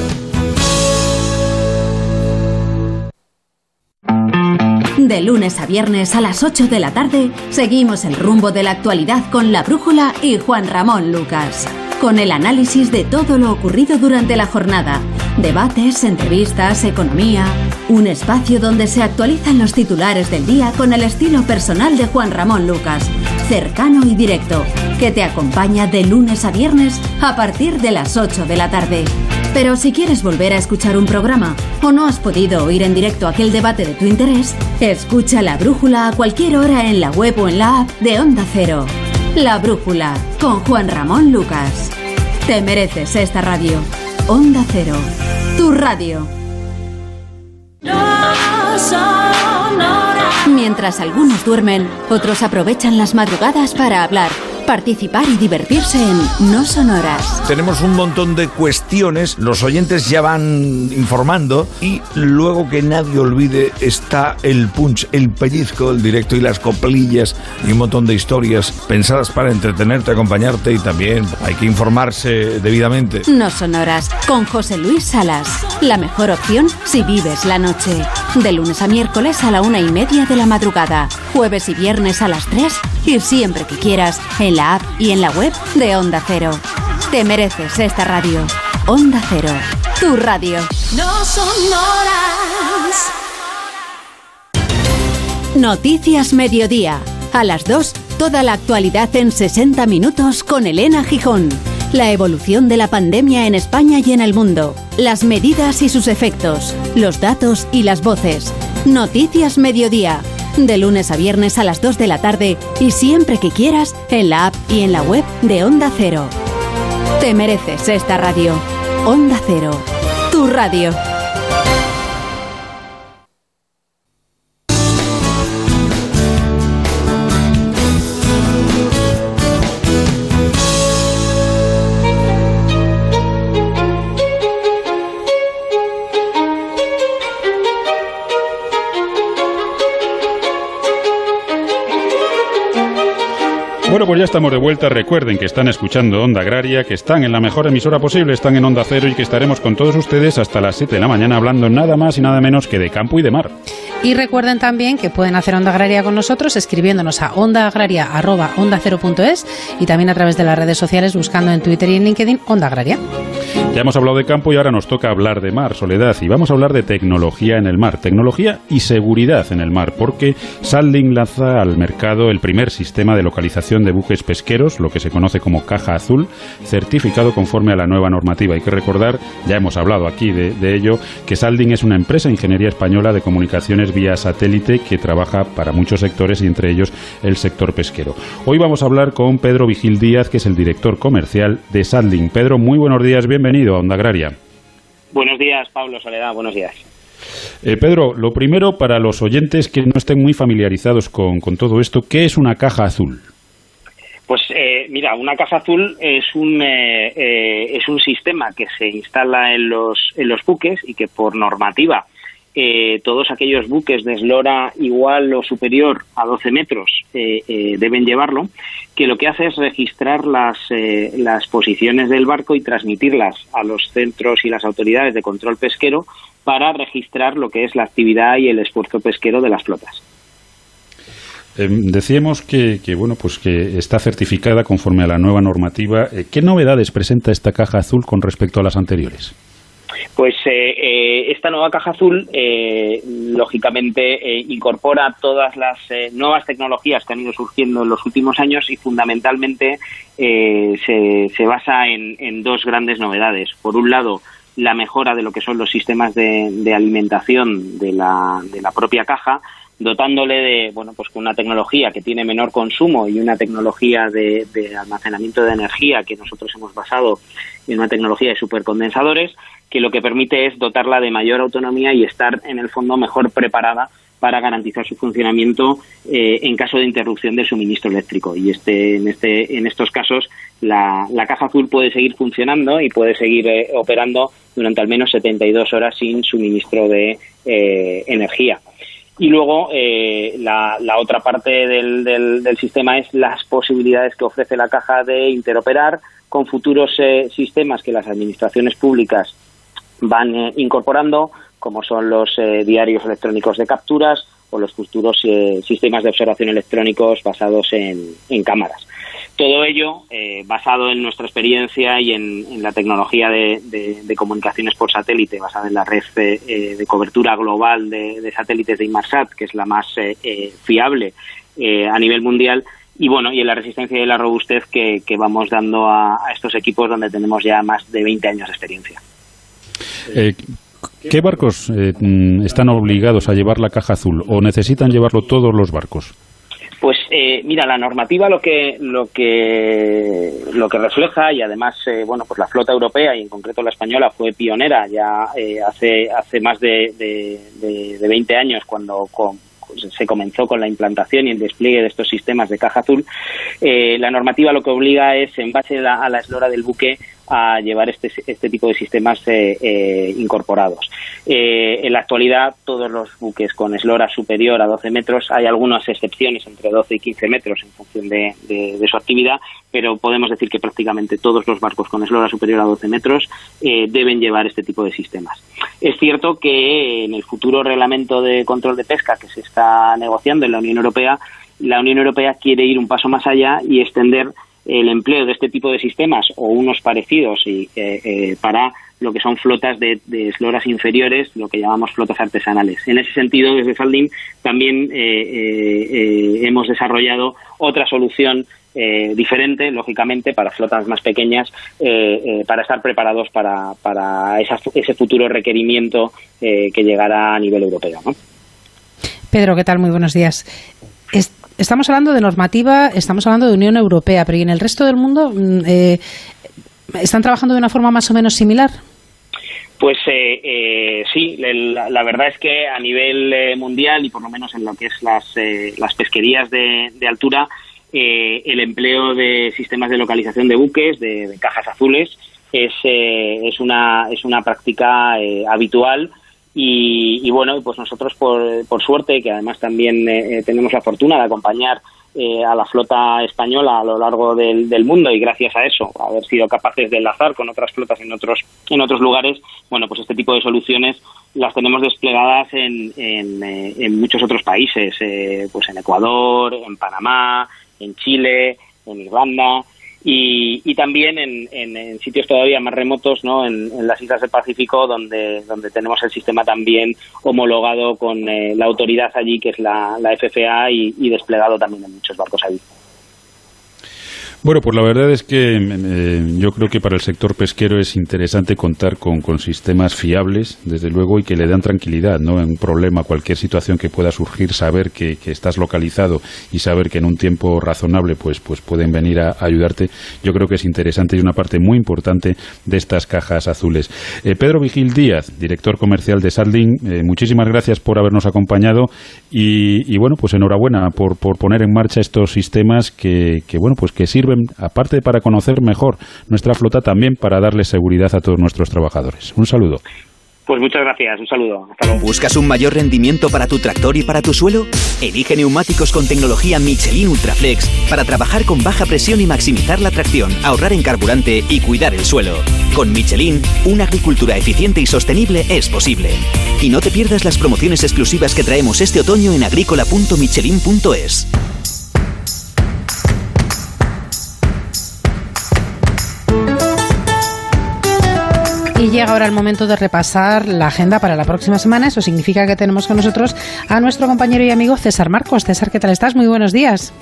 De lunes a viernes a las 8 de la tarde, seguimos el rumbo de la actualidad con la brújula y Juan Ramón Lucas con el análisis de todo lo ocurrido durante la jornada. Debates, entrevistas, economía. Un espacio donde se actualizan los titulares del día con el estilo personal de Juan Ramón Lucas, cercano y directo, que te acompaña de lunes a viernes a partir de las 8 de la tarde. Pero si quieres volver a escuchar un programa o no has podido oír en directo aquel debate de tu interés, escucha la brújula a cualquier hora en la web o en la app de Onda Cero. La Brújula con Juan Ramón Lucas. Te mereces esta radio. Onda Cero, tu radio. Mientras algunos duermen, otros aprovechan las madrugadas para hablar participar y divertirse en No Sonoras. Tenemos un montón de cuestiones, los oyentes ya van informando y luego que nadie olvide está el punch, el pellizco, el directo y las coplillas y un montón de historias pensadas para entretenerte, acompañarte y también hay que informarse debidamente. No Sonoras con José Luis Salas. La mejor opción si vives la noche. De lunes a miércoles a la una y media de la madrugada. Jueves y viernes a las tres y siempre que quieras en la app y en la web de Onda Cero. Te mereces esta radio. Onda Cero, tu radio. No son horas. Noticias Mediodía. A las 2, toda la actualidad en 60 minutos con Elena Gijón. La evolución de la pandemia en España y en el mundo. Las medidas y sus efectos. Los datos y las voces. Noticias Mediodía de lunes a viernes a las 2 de la tarde y siempre que quieras en la app y en la web de Onda Cero. Te mereces esta radio. Onda Cero, tu radio. Bueno, pues ya estamos de vuelta. Recuerden que están escuchando Onda Agraria, que están en la mejor emisora posible, están en Onda Cero y que estaremos con todos ustedes hasta las 7 de la mañana hablando nada más y nada menos que de campo y de mar. Y recuerden también que pueden hacer Onda Agraria con nosotros escribiéndonos a ondaagraria.ondacero.es y también a través de las redes sociales buscando en Twitter y en LinkedIn Onda Agraria. Ya hemos hablado de campo y ahora nos toca hablar de mar, Soledad, y vamos a hablar de tecnología en el mar, tecnología y seguridad en el mar, porque Salding lanza al mercado el primer sistema de localización de buques pesqueros, lo que se conoce como caja azul, certificado conforme a la nueva normativa. Hay que recordar, ya hemos hablado aquí de, ello, que Salding es una empresa de ingeniería española de comunicaciones vía satélite que trabaja para muchos sectores y entre ellos el sector pesquero. Hoy vamos a hablar con Pedro Vigil Díaz, que es el director comercial de Salding. Pedro, muy buenos días, bienvenido a Onda Agraria. Buenos días, Pablo Soledad, buenos días. Eh, Pedro, lo primero para los oyentes que no estén muy familiarizados con, con todo esto, ¿qué es una caja azul? Pues eh, mira, una caja azul es un eh, eh, es un sistema que se instala en los en los buques y que por normativa eh, todos aquellos buques de eslora igual o superior a 12 metros eh, eh, deben llevarlo, que lo que hace es registrar las, eh, las posiciones del barco y transmitirlas a los centros y las autoridades de control pesquero para registrar lo que es la actividad y el esfuerzo pesquero de las flotas. Decíamos que, bueno, pues que está certificada conforme a la nueva normativa. ¿Qué novedades presenta esta caja azul con respecto a las anteriores? Pues eh, eh, esta nueva caja azul, eh, lógicamente, incorpora todas las nuevas tecnologías que han ido surgiendo en los últimos años y fundamentalmente se, se, basa en, en, dos grandes novedades. Por un lado, la mejora de lo que son los sistemas de, de alimentación de la, de la propia caja, dotándole de bueno pues con una tecnología que tiene menor consumo y una tecnología de, de, almacenamiento de energía que nosotros hemos basado en una tecnología de supercondensadores que lo que permite es dotarla de mayor autonomía y estar en el fondo mejor preparada para garantizar su funcionamiento eh, en caso de interrupción del suministro eléctrico. Y este en este en estos casos la, la caja azul puede seguir funcionando y puede seguir eh, operando durante al menos 72 horas sin suministro de eh, energía y luego eh, la, otra parte del, del, del, sistema es las posibilidades que ofrece la caja de interoperar con futuros eh, sistemas que las administraciones públicas van eh, incorporando, como son los eh, diarios electrónicos de capturas o los futuros eh, sistemas de observación electrónicos basados en cámaras. Todo ello eh, basado en nuestra experiencia y en, la tecnología de, comunicaciones por satélite, basada en la red eh, de cobertura global de, satélites de Inmarsat, que es la más eh, fiable a nivel mundial, y bueno, y en la resistencia y la robustez que, vamos dando a, a, estos equipos donde tenemos ya más de 20 años de experiencia. Eh, ¿Qué barcos eh, están obligados a llevar la caja azul o necesitan llevarlo todos los barcos? Pues eh, mira, la normativa lo que lo que lo que refleja y además eh, bueno pues la flota europea y en concreto la española fue pionera ya eh, hace hace más de, de, de, 20 años cuando se comenzó con la implantación y el despliegue de estos sistemas de caja azul. la normativa lo que obliga es en base a la eslora del buque a llevar este, este tipo de sistemas eh, eh, incorporados. Eh, en la actualidad, todos los buques con eslora superior a 12 metros, hay algunas excepciones entre 12 y 15 metros en función de, su actividad, pero podemos decir que prácticamente todos los barcos con eslora superior a 12 metros deben llevar este tipo de sistemas. Es cierto que en el futuro reglamento de control de pesca que se está negociando en la Unión Europea, la Unión Europea quiere ir un paso más allá y extender el empleo de este tipo de sistemas o unos parecidos y, eh, eh, para lo que son flotas de, esloras inferiores, lo que llamamos flotas artesanales. En ese sentido, desde Saldin también eh, hemos desarrollado otra solución diferente, lógicamente, para flotas más pequeñas, para estar preparados para, para ese futuro requerimiento que llegará a nivel europeo. Pedro, ¿qué tal? Muy buenos días. Estamos hablando de normativa, estamos hablando de Unión Europea, pero ¿y en el resto del mundo mm, eh, están trabajando de una forma más o menos similar? Pues eh, eh, sí, la, verdad es que a nivel mundial y por lo menos en lo que es las, las pesquerías de, altura, el empleo de sistemas de localización de buques, de, de cajas azules, es, es, una, es una práctica habitual y, bueno, pues nosotros por, por, suerte, que además también eh, eh, tenemos la fortuna de acompañar eh, a la flota española a lo largo del, del, mundo y gracias a eso haber sido capaces de enlazar con otras flotas en otros en otros lugares bueno pues este tipo de soluciones las tenemos desplegadas en, en, en muchos otros países pues en Ecuador en Panamá en Chile en Irlanda y, también en, sitios todavía más remotos, ¿no? En, las islas del Pacífico, donde, donde tenemos el sistema también homologado con eh, la autoridad allí, que es la, la FFA, y, y, desplegado también en muchos barcos allí. Bueno, pues la verdad es que eh, yo creo que para el sector pesquero es interesante contar con, sistemas fiables, desde luego, y que le dan tranquilidad, ¿no? En un problema, cualquier situación que pueda surgir, saber que, estás localizado y saber que en un tiempo razonable, pues, pues pueden venir a, ayudarte. Yo creo que es interesante y una parte muy importante de estas cajas azules. Eh, Pedro Vigil Díaz, director comercial de Sarding, eh, muchísimas gracias por habernos acompañado y, bueno, pues enhorabuena por, por poner en marcha estos sistemas que, que bueno, pues que sirven aparte para conocer mejor nuestra flota, también para darle seguridad a todos nuestros trabajadores. Un saludo. Pues muchas gracias, un saludo. ¿Buscas un mayor rendimiento para tu tractor y para tu suelo? Elige neumáticos con tecnología Michelin Ultraflex para trabajar con baja presión y maximizar la tracción, ahorrar en carburante y cuidar el suelo. Con Michelin, una agricultura eficiente y sostenible es posible. Y no te pierdas las promociones exclusivas que traemos este otoño en agrícola.michelin.es. llega ahora el momento de repasar la agenda para la próxima semana. Eso significa que tenemos con nosotros a nuestro compañero y amigo César Marcos. César, ¿qué tal estás? Muy buenos días.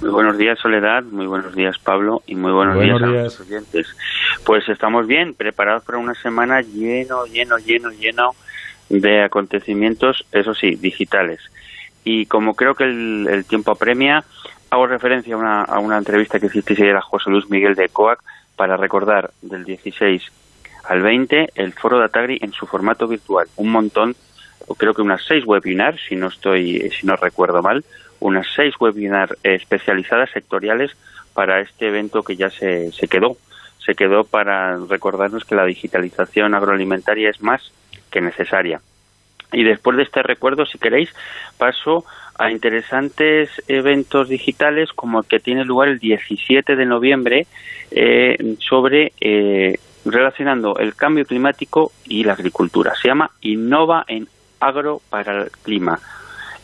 Muy buenos días, Soledad. Muy buenos días, Pablo. Y muy buenos, días, a los oyentes. Pues estamos bien, preparados para una semana lleno, lleno, lleno, lleno de acontecimientos, eso sí, digitales. Y como creo que el, tiempo apremia, hago referencia a una, a una entrevista que hiciste ayer a José Luis Miguel de COAC para recordar del 16 al 20 el foro de Atagri en su formato virtual. Un montón, creo que unas seis webinars, si no estoy, si no recuerdo mal, unas seis webinars especializadas sectoriales para este evento que ya se, se quedó. Se quedó para recordarnos que la digitalización agroalimentaria es más que necesaria. Y después de este recuerdo, si queréis, paso a interesantes eventos digitales como el que tiene lugar el 17 de noviembre eh, sobre eh, relacionando el cambio climático y la agricultura. Se llama Innova en Agro para el Clima.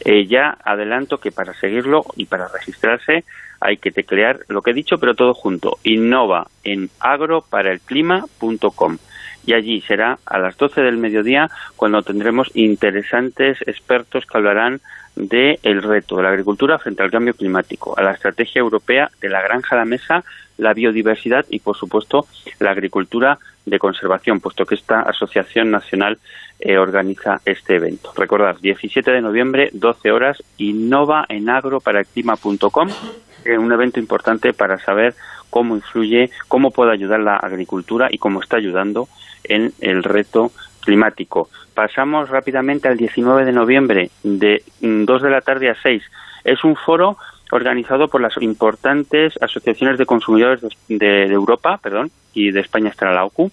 Eh, ya adelanto que para seguirlo y para registrarse hay que teclear lo que he dicho, pero todo junto. Innova en agro para el clima.com. Y allí será a las 12 del mediodía cuando tendremos interesantes expertos que hablarán del el reto de la agricultura frente al cambio climático, a la estrategia europea de la granja a la mesa la biodiversidad y, por supuesto, la agricultura de conservación, puesto que esta Asociación Nacional eh, organiza este evento. Recordad, 17 de noviembre, 12 horas, innova en agroparaClima.com, eh, un evento importante para saber cómo influye, cómo puede ayudar la agricultura y cómo está ayudando en el reto climático. Pasamos rápidamente al 19 de noviembre, de 2 de la tarde a 6. Es un foro organizado por las importantes asociaciones de consumidores de, Europa perdón, y de España está la OCU,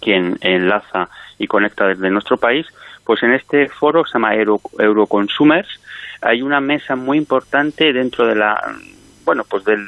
quien enlaza y conecta desde nuestro país, pues en este foro se llama Euroconsumers, hay una mesa muy importante dentro de la, bueno, pues del,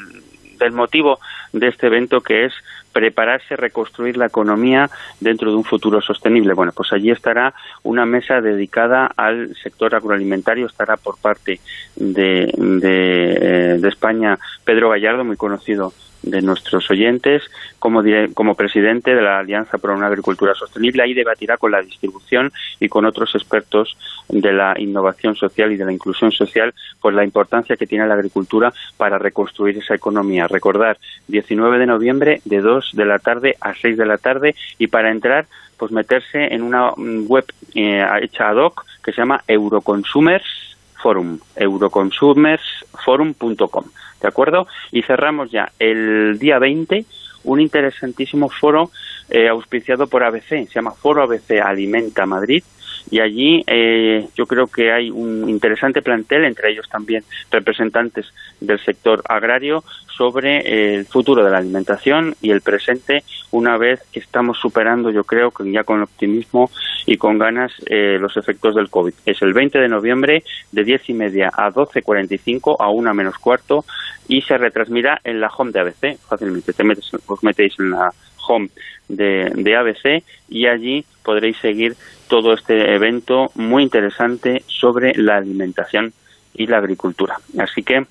del motivo de este evento que es prepararse, reconstruir la economía dentro de un futuro sostenible. Bueno, pues allí estará una mesa dedicada al sector agroalimentario, estará por parte de, de, eh, de España Pedro Gallardo, muy conocido de nuestros oyentes como, como presidente de la Alianza por una Agricultura Sostenible. Ahí debatirá con la distribución y con otros expertos de la innovación social y de la inclusión social, pues la importancia que tiene la agricultura para reconstruir esa economía. Recordar, 19 de noviembre de 2 de la tarde a 6 de la tarde y para entrar, pues meterse en una web eh, hecha ad hoc que se llama Euroconsumers Forum, euroconsumersforum.com. ¿De acuerdo? Y cerramos ya. El día 20 un interesantísimo foro eh, auspiciado por ABC, se llama Foro ABC Alimenta Madrid, y allí eh, yo creo que hay un interesante plantel, entre ellos también representantes del sector agrario, sobre el futuro de la alimentación y el presente, una vez que estamos superando, yo creo que ya con optimismo y con ganas, eh, los efectos del COVID. Es el 20 de noviembre de 10 y media a 12.45 a 1 menos cuarto y se retransmirá en la home de ABC. Fácilmente te metes, os metéis en la home de, de ABC y allí podréis seguir todo este evento muy interesante sobre la alimentación y la agricultura. Así que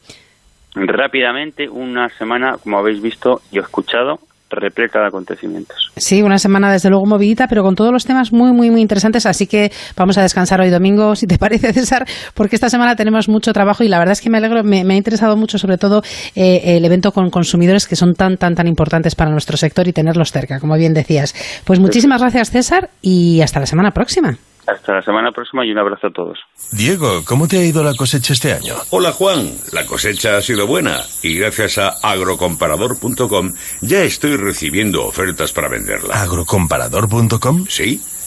rápidamente, una semana, como habéis visto y escuchado, repleta de acontecimientos. Sí, una semana desde luego movidita, pero con todos los temas muy, muy, muy interesantes. Así que vamos a descansar hoy domingo, si te parece, César, porque esta semana tenemos mucho trabajo y la verdad es que me alegro, me, ha interesado mucho, sobre todo, eh, el evento con consumidores que son tan, tan, tan importantes para nuestro sector y tenerlos cerca, como bien decías. Pues muchísimas gracias, César, y hasta la semana próxima. Hasta la semana próxima y un abrazo a todos. Diego, ¿cómo te ha ido la cosecha este año? Hola Juan, la cosecha ha sido buena y gracias a agrocomparador.com ya estoy recibiendo ofertas para venderla. ¿Agrocomparador.com? Sí.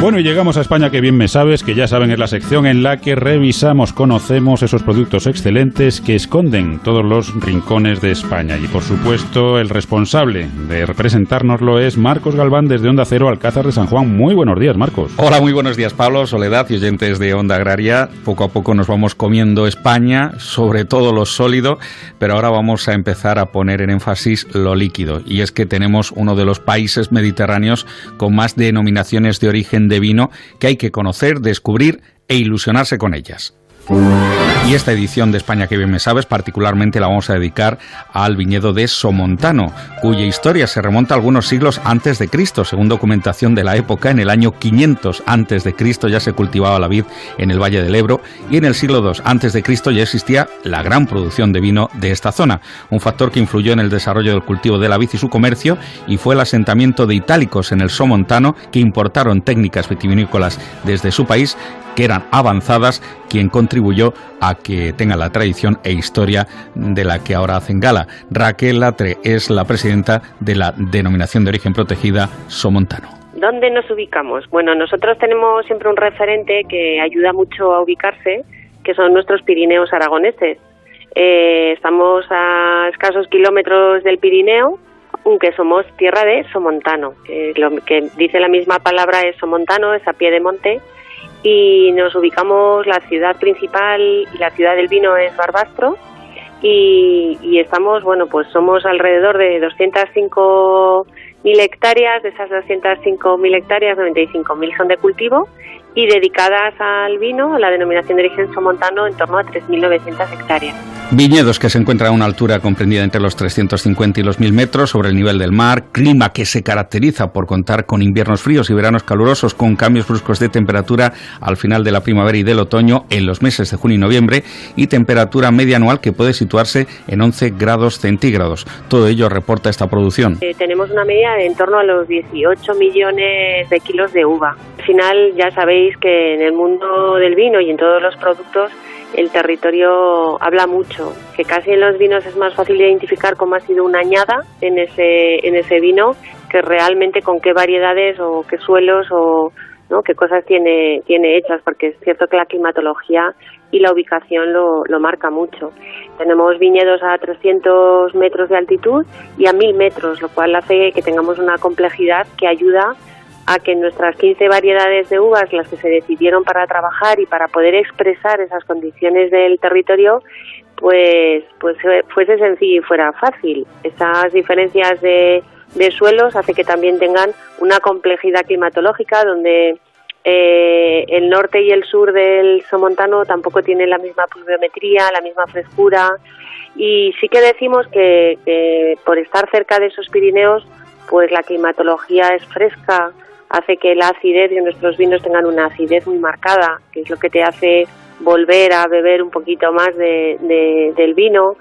Bueno, y llegamos a España que bien me sabes, que ya saben es la sección en la que revisamos, conocemos esos productos excelentes que esconden todos los rincones de España. Y por supuesto, el responsable de representárnoslo es Marcos Galván desde Onda Cero, Alcázar de San Juan. Muy buenos días, Marcos. Hola, muy buenos días, Pablo, Soledad y oyentes de Onda Agraria. Poco a poco nos vamos comiendo España, sobre todo lo sólido, pero ahora vamos a empezar a poner en énfasis lo líquido. Y es que tenemos uno de los países mediterráneos con más denominaciones de origen de vino que hay que conocer, descubrir e ilusionarse con ellas. Y esta edición de España que bien me sabes particularmente la vamos a dedicar al viñedo de Somontano, cuya historia se remonta a algunos siglos antes de Cristo. Según documentación de la época, en el año 500 antes de Cristo ya se cultivaba la vid en el Valle del Ebro y en el siglo II antes de Cristo ya existía la gran producción de vino de esta zona, un factor que influyó en el desarrollo del cultivo de la vid y su comercio y fue el asentamiento de itálicos en el Somontano que importaron técnicas vitivinícolas desde su país que eran avanzadas, quien contribuyó a que tenga la tradición e historia de la que ahora hacen gala. Raquel Latre es la presidenta de la denominación de origen protegida Somontano. ¿Dónde nos ubicamos? Bueno, nosotros tenemos siempre un referente que ayuda mucho a ubicarse, que son nuestros Pirineos aragoneses. Eh, estamos a escasos kilómetros del Pirineo, aunque somos tierra de Somontano, lo que dice la misma palabra es Somontano, es a pie de monte, y nos ubicamos, la ciudad principal y la ciudad del vino es Barbastro y, estamos, bueno, pues somos alrededor de 205 hectáreas, de esas 205.000 hectáreas, 95.000 son de cultivo y dedicadas al vino, la denominación de origen somontano, en torno a 3.900 hectáreas. Viñedos que se encuentran a una altura comprendida entre los 350 y los 1000 metros sobre el nivel del mar, clima que se caracteriza por contar con inviernos fríos y veranos calurosos con cambios bruscos de temperatura al final de la primavera y del otoño en los meses de junio y noviembre y temperatura media anual que puede situarse en 11 grados centígrados. Todo ello reporta esta producción. Eh, tenemos una media de en torno a los 18 millones de kilos de uva. Al final ya sabéis que en el mundo del vino y en todos los productos el territorio habla mucho, que casi en los vinos es más fácil identificar cómo ha sido una añada en ese, en ese vino que realmente con qué variedades o qué suelos o ¿no? qué cosas tiene, tiene hechas, porque es cierto que la climatología y la ubicación lo, lo marca mucho. Tenemos viñedos a 300 metros de altitud y a 1000 metros, lo cual hace que tengamos una complejidad que ayuda que nuestras 15 variedades de uvas, las que se decidieron para trabajar y para poder expresar esas condiciones del territorio, pues, pues fuese sencillo y fuera fácil. Esas diferencias de, de suelos hace que también tengan una complejidad climatológica donde eh, el norte y el sur del Somontano tampoco tienen la misma pluviometría, la misma frescura y sí que decimos que, que por estar cerca de esos Pirineos pues la climatología es fresca, hace que la acidez de nuestros vinos tengan una acidez muy marcada, que es lo que te hace volver a beber un poquito más de, del vino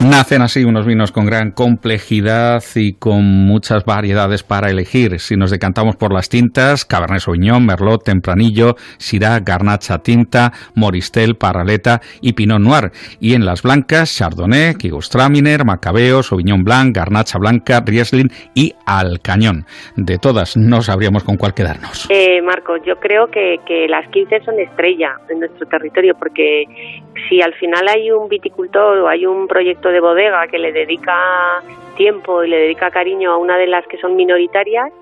Nacen así unos vinos con gran complejidad y con muchas variedades para elegir. Si nos decantamos por las tintas, Cabernet Sauvignon, Merlot, Tempranillo, Syrah, Garnacha Tinta, Moristel, Paraleta y Pinot Noir. Y en las blancas, Chardonnay, Kigustraminer, Macabeo, Sauvignon Blanc, Garnacha Blanca, Riesling y Alcañón. De todas, no sabríamos con cuál quedarnos. Eh, Marco, yo creo que, que las 15 son estrella en nuestro territorio porque si al final hay un viticultor o hay un proyecto de bodega que le dedica tiempo y le dedica cariño a una de las que son minoritarias,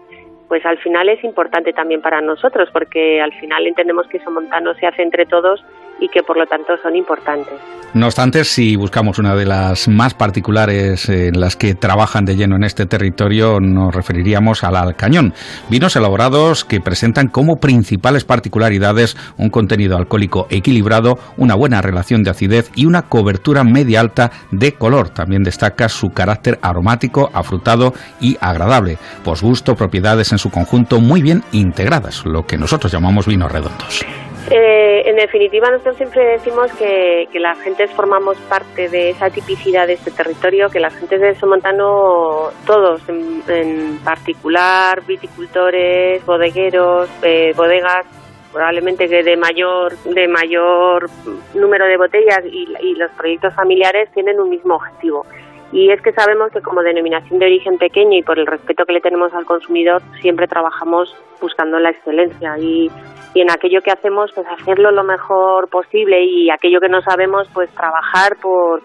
pues al final es importante también para nosotros, porque al final entendemos que eso montano se hace entre todos y que por lo tanto son importantes. No obstante, si buscamos una de las más particulares en las que trabajan de lleno en este territorio, nos referiríamos al Alcañón. Vinos elaborados que presentan como principales particularidades un contenido alcohólico equilibrado, una buena relación de acidez y una cobertura media alta de color. También destaca su carácter aromático, afrutado y agradable. Posgusto, propiedades en su conjunto muy bien integradas, lo que nosotros llamamos vinos redondos. Eh, en definitiva, nosotros siempre decimos que, que las gentes formamos parte de esa tipicidad de este territorio, que las gentes de Somontano, todos en, particular, viticultores, bodegueros, eh, bodegas, probablemente que de mayor, de mayor número de botellas y, y los proyectos familiares tienen un mismo objetivo. Y es que sabemos que como denominación de origen pequeño y por el respeto que le tenemos al consumidor, siempre trabajamos buscando la excelencia. Y y en aquello que hacemos pues hacerlo lo mejor posible. Y aquello que no sabemos pues trabajar por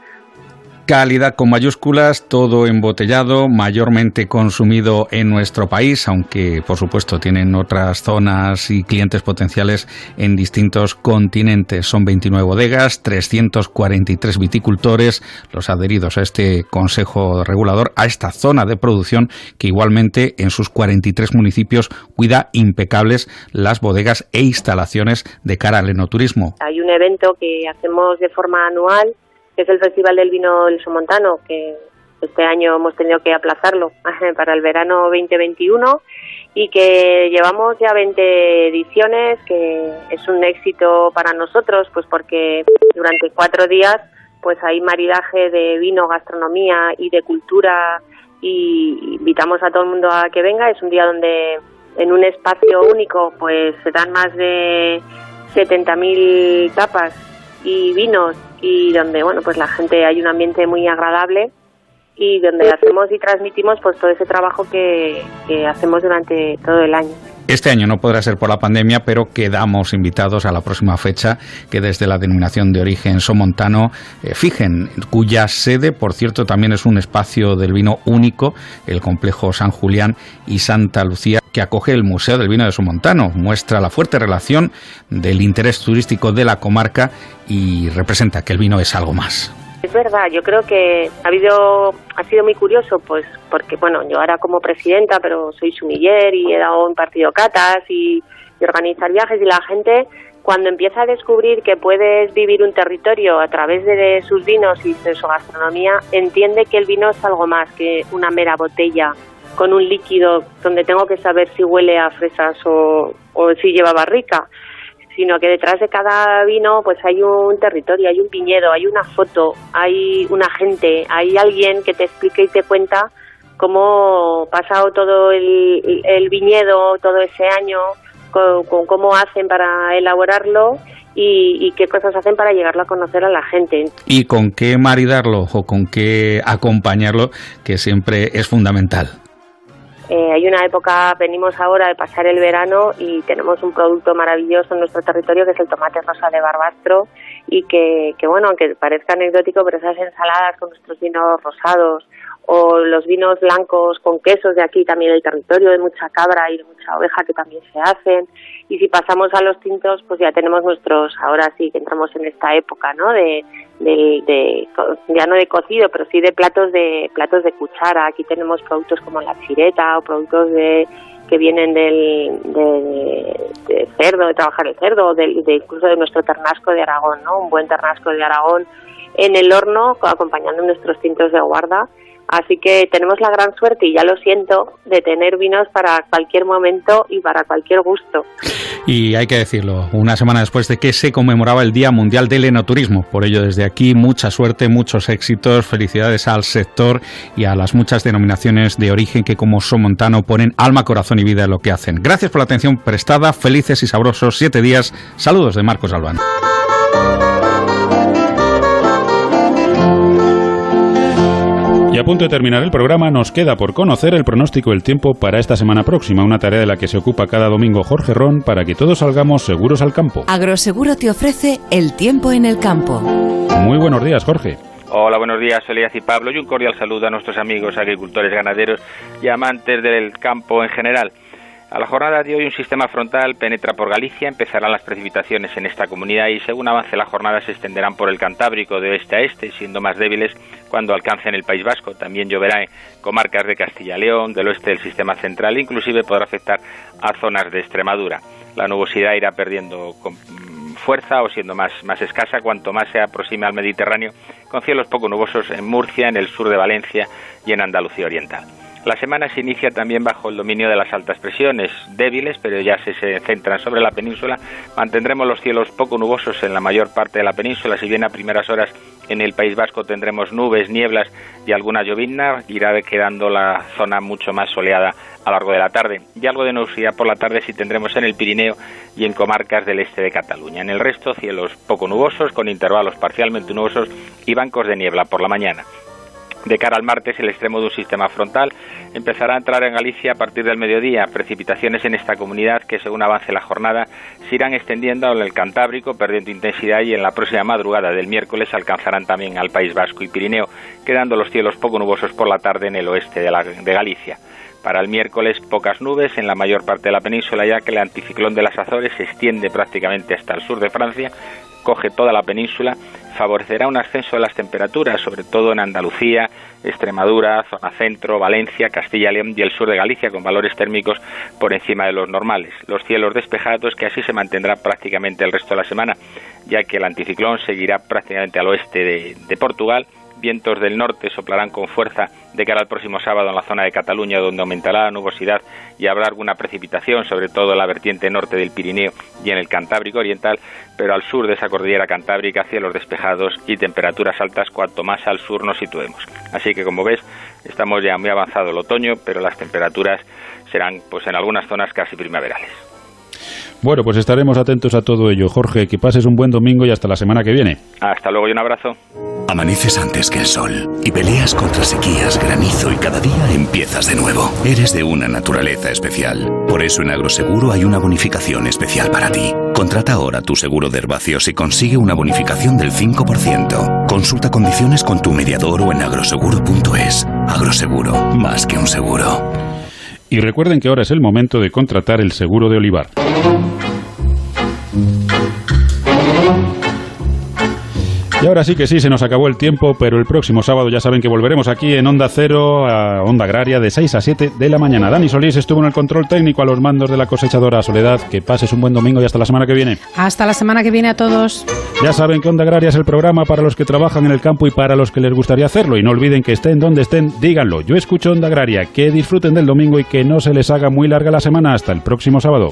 Calidad con mayúsculas, todo embotellado, mayormente consumido en nuestro país, aunque por supuesto tienen otras zonas y clientes potenciales en distintos continentes. Son 29 bodegas, 343 viticultores, los adheridos a este Consejo Regulador, a esta zona de producción que igualmente en sus 43 municipios cuida impecables las bodegas e instalaciones de cara al enoturismo. Hay un evento que hacemos de forma anual que es el Festival del Vino Somontano, que este año hemos tenido que aplazarlo para el verano 2021 y que llevamos ya 20 ediciones, que es un éxito para nosotros, pues porque durante cuatro días pues hay maridaje de vino, gastronomía y de cultura y invitamos a todo el mundo a que venga. Es un día donde en un espacio único pues se dan más de 70.000 tapas y vinos y donde bueno pues la gente hay un ambiente muy agradable y donde hacemos y transmitimos pues todo ese trabajo que, que hacemos durante todo el año. Este año no podrá ser por la pandemia, pero quedamos invitados a la próxima fecha que desde la denominación de origen somontano eh, fijen, cuya sede, por cierto, también es un espacio del vino único, el complejo San Julián y Santa Lucía, que acoge el Museo del Vino de Somontano. Muestra la fuerte relación del interés turístico de la comarca y representa que el vino es algo más. Es verdad, yo creo que ha habido, ha sido muy curioso, pues porque bueno, yo ahora como presidenta, pero soy sumiller y he dado un partido catas y, y organizar viajes y la gente cuando empieza a descubrir que puedes vivir un territorio a través de sus vinos y de su gastronomía, entiende que el vino es algo más que una mera botella con un líquido donde tengo que saber si huele a fresas o, o si lleva barrica sino que detrás de cada vino pues hay un territorio, hay un viñedo, hay una foto, hay una gente, hay alguien que te explica y te cuenta cómo pasado todo el, el viñedo todo ese año, con, cómo hacen para elaborarlo y, y, qué cosas hacen para llegarlo a conocer a la gente. Y con qué maridarlo o con qué acompañarlo, que siempre es fundamental. Eh, hay una época, venimos ahora de pasar el verano y tenemos un producto maravilloso en nuestro territorio que es el tomate rosa de Barbastro y que, que bueno, aunque parezca anecdótico, pero esas ensaladas con nuestros vinos rosados o los vinos blancos con quesos de aquí también el territorio de mucha cabra y de mucha oveja que también se hacen y si pasamos a los tintos pues ya tenemos nuestros ahora sí que entramos en esta época no de, de, ya no de cocido pero sí de platos de platos de cuchara. Aquí tenemos productos como la chireta o productos de que vienen del de, cerdo de trabajar el cerdo de, de incluso de nuestro ternasco de Aragón no un buen ternasco de Aragón en el horno acompañando nuestros tintos de guarda Así que tenemos la gran suerte, y ya lo siento, de tener vinos para cualquier momento y para cualquier gusto. Y hay que decirlo, una semana después de que se conmemoraba el Día Mundial del Enoturismo. Por ello, desde aquí, mucha suerte, muchos éxitos, felicidades al sector y a las muchas denominaciones de origen que como Somontano ponen alma, corazón y vida en lo que hacen. Gracias por la atención prestada, felices y sabrosos siete días. Saludos de Marcos Albán. A punto de terminar el programa, nos queda por conocer el pronóstico del tiempo para esta semana próxima, una tarea de la que se ocupa cada domingo Jorge Ron para que todos salgamos seguros al campo. Agroseguro te ofrece el tiempo en el campo. Muy buenos días, Jorge. Hola, buenos días, Elías y Pablo, y un cordial saludo a nuestros amigos agricultores, ganaderos y amantes del campo en general. A la jornada de hoy un sistema frontal penetra por Galicia, empezarán las precipitaciones en esta comunidad y según avance la jornada se extenderán por el Cantábrico de oeste a este, siendo más débiles cuando alcancen el País Vasco. También lloverá en comarcas de Castilla y León, del oeste del sistema central, inclusive podrá afectar a zonas de Extremadura. La nubosidad irá perdiendo fuerza o siendo más, más escasa cuanto más se aproxime al Mediterráneo, con cielos poco nubosos en Murcia, en el sur de Valencia y en Andalucía Oriental. La semana se inicia también bajo el dominio de las altas presiones, débiles, pero ya se, centran sobre la península. Mantendremos los cielos poco nubosos en la mayor parte de la península, si bien a primeras horas en el País Vasco tendremos nubes, nieblas y alguna llovizna, irá quedando la zona mucho más soleada a lo largo de la tarde. Y algo de nubosidad por la tarde sí tendremos en el Pirineo y en comarcas del este de Cataluña. En el resto, cielos poco nubosos, con intervalos parcialmente nubosos y bancos de niebla por la mañana. De cara al martes, el extremo de un sistema frontal empezará a entrar en Galicia a partir del mediodía. Precipitaciones en esta comunidad que, según avance la jornada, se irán extendiendo en el Cantábrico, perdiendo intensidad y en la próxima madrugada del miércoles alcanzarán también al País Vasco y Pirineo, quedando los cielos poco nubosos por la tarde en el oeste de, de Galicia. Para el miércoles pocas nubes en la mayor parte de la península ya que el anticiclón de las Azores se extiende prácticamente hasta el sur de Francia, coge toda la península, favorecerá un ascenso de las temperaturas, sobre todo en Andalucía, Extremadura, zona centro, Valencia, Castilla y León y el sur de Galicia, con valores térmicos por encima de los normales. Los cielos despejados, que así se mantendrá prácticamente el resto de la semana, ya que el anticiclón seguirá prácticamente al oeste de, de Portugal vientos del norte soplarán con fuerza de cara al próximo sábado en la zona de Cataluña, donde aumentará la nubosidad y habrá alguna precipitación, sobre todo en la vertiente norte del Pirineo y en el Cantábrico Oriental, pero al sur de esa cordillera cantábrica cielos despejados y temperaturas altas cuanto más al sur nos situemos. Así que como ves, estamos ya muy avanzado el otoño, pero las temperaturas serán pues en algunas zonas casi primaverales. Bueno, pues estaremos atentos a todo ello. Jorge, que pases un buen domingo y hasta la semana que viene. Hasta luego y un abrazo. Amaneces antes que el sol y peleas contra sequías, granizo y cada día empiezas de nuevo. Eres de una naturaleza especial. Por eso en Agroseguro hay una bonificación especial para ti. Contrata ahora tu seguro de herbáceos y consigue una bonificación del 5%. Consulta condiciones con tu mediador o en agroseguro.es. Agroseguro, más que un seguro. Y recuerden que ahora es el momento de contratar el seguro de olivar. Y ahora sí que sí, se nos acabó el tiempo, pero el próximo sábado ya saben que volveremos aquí en Onda Cero, a Onda Agraria, de 6 a 7 de la mañana. Dani Solís estuvo en el control técnico a los mandos de la cosechadora Soledad. Que pases un buen domingo y hasta la semana que viene. Hasta la semana que viene a todos. Ya saben que Onda Agraria es el programa para los que trabajan en el campo y para los que les gustaría hacerlo. Y no olviden que estén donde estén, díganlo. Yo escucho Onda Agraria. Que disfruten del domingo y que no se les haga muy larga la semana. Hasta el próximo sábado.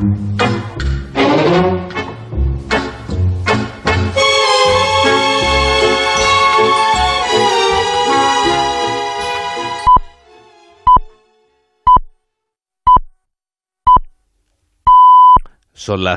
Son las